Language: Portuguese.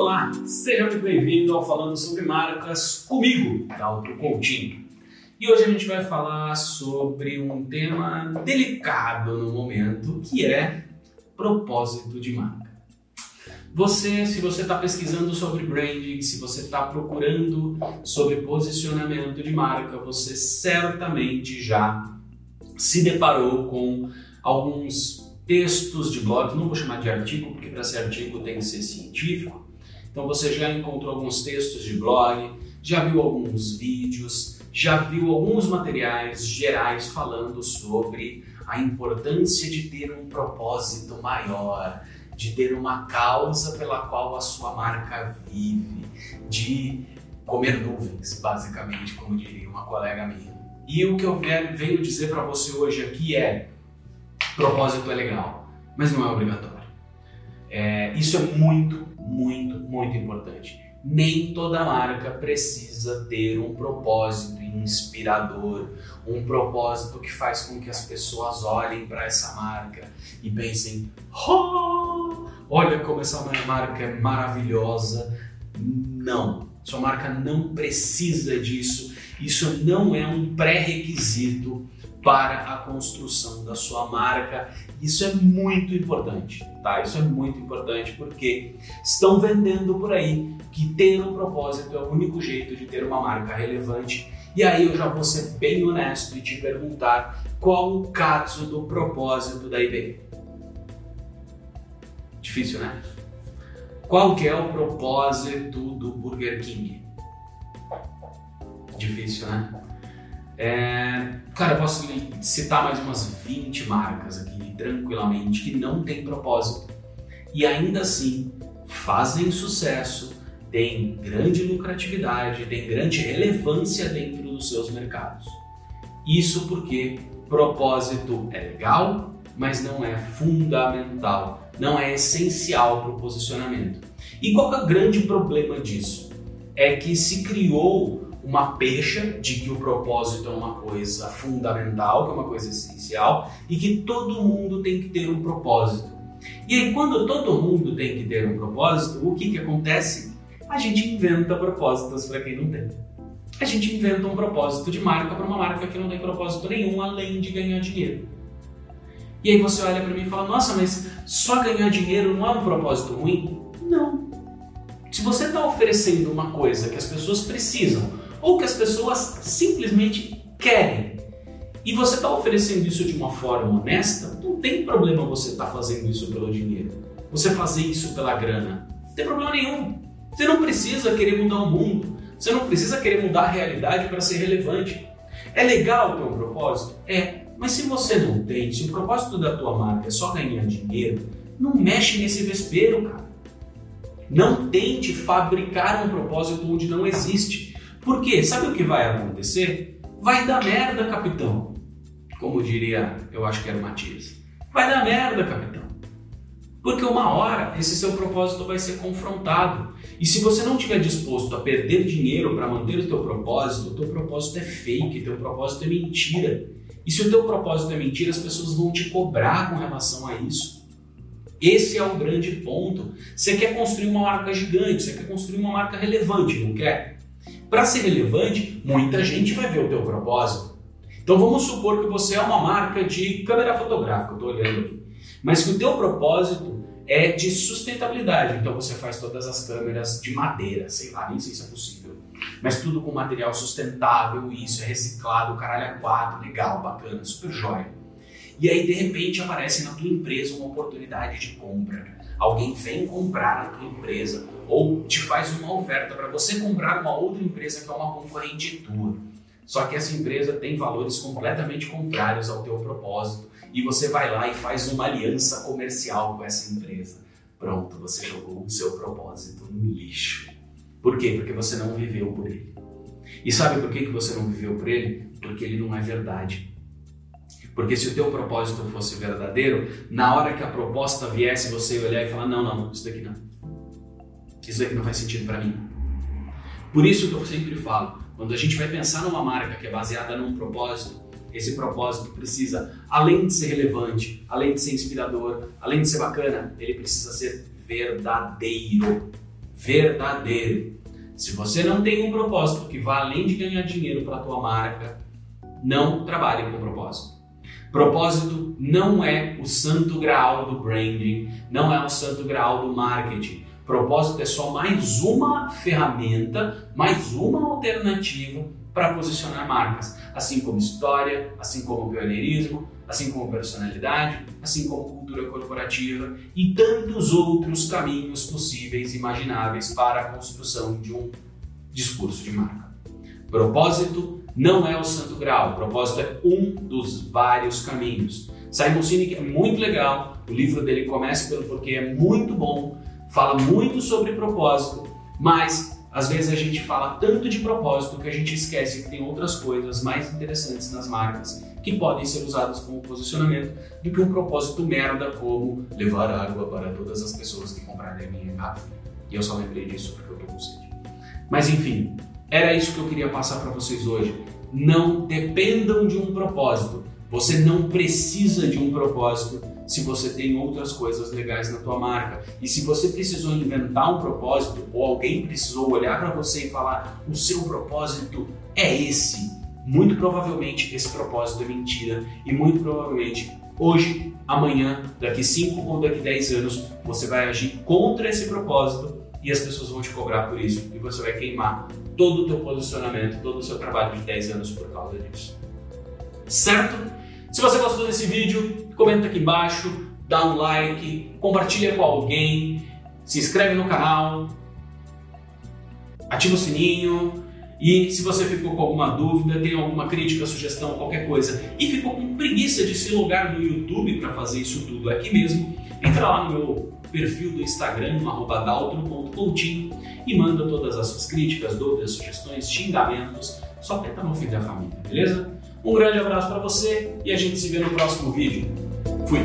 Olá, seja muito bem-vindo ao Falando sobre Marcas comigo, Dalton Coutinho. E hoje a gente vai falar sobre um tema delicado no momento, que é propósito de marca. Você, se você está pesquisando sobre branding, se você está procurando sobre posicionamento de marca, você certamente já se deparou com alguns textos de blog, não vou chamar de artigo, porque para ser artigo tem que ser científico. Então você já encontrou alguns textos de blog, já viu alguns vídeos, já viu alguns materiais gerais falando sobre a importância de ter um propósito maior, de ter uma causa pela qual a sua marca vive, de comer nuvens, basicamente, como diria uma colega minha. E o que eu venho dizer para você hoje aqui é: propósito é legal, mas não é obrigatório. É, isso é muito, muito, muito importante. Nem toda marca precisa ter um propósito inspirador, um propósito que faz com que as pessoas olhem para essa marca e pensem: oh, olha como essa marca é maravilhosa. Não, sua marca não precisa disso. Isso não é um pré-requisito para a construção da sua marca. Isso é muito importante, tá? Isso é muito importante porque estão vendendo por aí que ter um propósito é o único jeito de ter uma marca relevante. E aí eu já vou ser bem honesto e te perguntar qual o caso do propósito da IBM. Difícil, né? Qual que é o propósito do Burger King? Difícil, né? É, cara, eu posso citar mais umas 20 marcas aqui tranquilamente que não têm propósito e ainda assim fazem sucesso, têm grande lucratividade, têm grande relevância dentro dos seus mercados. Isso porque propósito é legal, mas não é fundamental, não é essencial para o posicionamento. E qual é o grande problema disso? É que se criou uma pecha de que o propósito é uma coisa fundamental, que é uma coisa essencial e que todo mundo tem que ter um propósito. E aí, quando todo mundo tem que ter um propósito, o que, que acontece? A gente inventa propósitos para quem não tem. A gente inventa um propósito de marca para uma marca que não tem propósito nenhum além de ganhar dinheiro. E aí você olha para mim e fala: Nossa, mas só ganhar dinheiro não é um propósito ruim? Não. Se você está oferecendo uma coisa que as pessoas precisam, ou que as pessoas simplesmente querem. E você está oferecendo isso de uma forma honesta, não tem problema você estar tá fazendo isso pelo dinheiro. Você fazer isso pela grana. Não tem problema nenhum. Você não precisa querer mudar o mundo. Você não precisa querer mudar a realidade para ser relevante. É legal ter um propósito? É. Mas se você não tem, se o propósito da tua marca é só ganhar dinheiro, não mexe nesse vespeiro, cara. Não tente fabricar um propósito onde não existe. Por quê? Sabe o que vai acontecer? Vai dar merda, capitão. Como diria, eu acho que era o Matias. Vai dar merda, capitão. Porque uma hora esse seu propósito vai ser confrontado. E se você não estiver disposto a perder dinheiro para manter o teu propósito, o teu propósito é fake, teu propósito é mentira. E se o teu propósito é mentira, as pessoas vão te cobrar com relação a isso. Esse é o grande ponto. Você quer construir uma marca gigante, você quer construir uma marca relevante, não quer? Para ser relevante, muita gente vai ver o teu propósito. Então vamos supor que você é uma marca de câmera fotográfica, eu estou olhando aqui, mas que o teu propósito é de sustentabilidade. Então você faz todas as câmeras de madeira, sei lá, nem sei se é possível, mas tudo com material sustentável, isso é reciclado, caralho é quatro, legal, bacana, super jóia. E aí de repente aparece na tua empresa uma oportunidade de compra. Alguém vem comprar a tua empresa ou te faz uma oferta para você comprar uma outra empresa que é uma concorrente tua. Só que essa empresa tem valores completamente contrários ao teu propósito e você vai lá e faz uma aliança comercial com essa empresa. Pronto, você jogou o seu propósito no lixo. Por quê? Porque você não viveu por ele. E sabe por que você não viveu por ele? Porque ele não é verdade. Porque se o teu propósito fosse verdadeiro, na hora que a proposta viesse, você ia olhar e falar: não, não, isso daqui não isso aqui não faz sentido para mim. Por isso que eu sempre falo, quando a gente vai pensar numa marca que é baseada num propósito, esse propósito precisa, além de ser relevante, além de ser inspirador, além de ser bacana, ele precisa ser verdadeiro. verdadeiro. Se você não tem um propósito que vá além de ganhar dinheiro para a tua marca, não trabalhe com propósito. Propósito não é o santo graal do branding, não é o santo graal do marketing. Propósito é só mais uma ferramenta, mais uma alternativa para posicionar marcas, assim como história, assim como pioneirismo, assim como personalidade, assim como cultura corporativa e tantos outros caminhos possíveis e imagináveis para a construção de um discurso de marca. Propósito não é o santo grau, o propósito é um dos vários caminhos. Simon Sinek é muito legal, o livro dele começa pelo porquê é muito bom, fala muito sobre propósito, mas às vezes a gente fala tanto de propósito que a gente esquece que tem outras coisas mais interessantes nas marcas que podem ser usadas como posicionamento do que um propósito merda como levar água para todas as pessoas que comprarem a minha garrafa. E eu só lembrei disso porque eu tô com sede. Mas enfim, era isso que eu queria passar para vocês hoje. Não dependam de um propósito. Você não precisa de um propósito se você tem outras coisas legais na tua marca. E se você precisou inventar um propósito ou alguém precisou olhar para você e falar: "O seu propósito é esse". Muito provavelmente esse propósito é mentira e muito provavelmente hoje, amanhã, daqui 5 ou daqui 10 anos, você vai agir contra esse propósito e as pessoas vão te cobrar por isso e você vai queimar todo o teu posicionamento, todo o seu trabalho de 10 anos por causa disso. Certo? Se você gostou desse vídeo, comenta aqui embaixo, dá um like, compartilha com alguém, se inscreve no canal, ativa o sininho e se você ficou com alguma dúvida, tem alguma crítica, sugestão, qualquer coisa e ficou com preguiça de se logar no YouTube para fazer isso tudo aqui mesmo, entra lá no meu perfil do Instagram, daltro.coutinho e manda todas as suas críticas, dúvidas, sugestões, xingamentos, só tenta não ofender a família, beleza? Um grande abraço para você e a gente se vê no próximo vídeo. Fui!